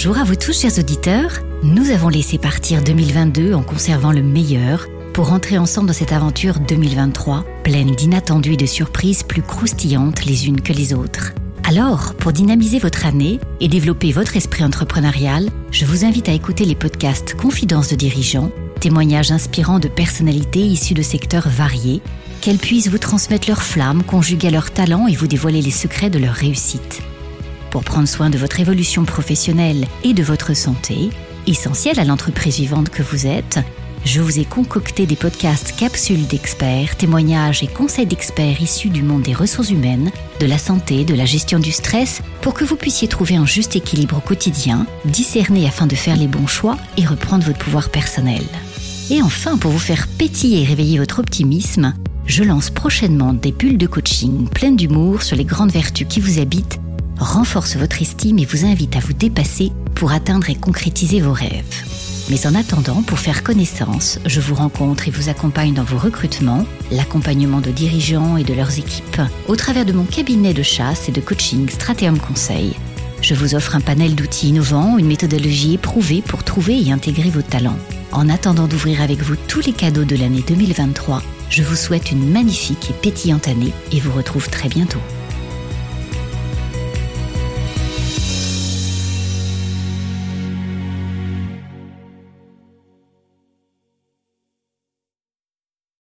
Bonjour à vous tous, chers auditeurs. Nous avons laissé partir 2022 en conservant le meilleur pour entrer ensemble dans cette aventure 2023, pleine d'inattendus et de surprises plus croustillantes les unes que les autres. Alors, pour dynamiser votre année et développer votre esprit entrepreneurial, je vous invite à écouter les podcasts Confidences de dirigeants, témoignages inspirants de personnalités issues de secteurs variés, qu'elles puissent vous transmettre leur flamme, conjuguer leurs talents et vous dévoiler les secrets de leur réussite. Pour prendre soin de votre évolution professionnelle et de votre santé, essentielle à l'entreprise vivante que vous êtes, je vous ai concocté des podcasts capsules d'experts, témoignages et conseils d'experts issus du monde des ressources humaines, de la santé, de la gestion du stress, pour que vous puissiez trouver un juste équilibre au quotidien, discerner afin de faire les bons choix et reprendre votre pouvoir personnel. Et enfin, pour vous faire pétiller et réveiller votre optimisme, je lance prochainement des bulles de coaching pleines d'humour sur les grandes vertus qui vous habitent, renforce votre estime et vous invite à vous dépasser pour atteindre et concrétiser vos rêves. Mais en attendant, pour faire connaissance, je vous rencontre et vous accompagne dans vos recrutements, l'accompagnement de dirigeants et de leurs équipes, au travers de mon cabinet de chasse et de coaching Stratéum Conseil. Je vous offre un panel d'outils innovants, une méthodologie éprouvée pour trouver et intégrer vos talents. En attendant d'ouvrir avec vous tous les cadeaux de l'année 2023, je vous souhaite une magnifique et pétillante année et vous retrouve très bientôt.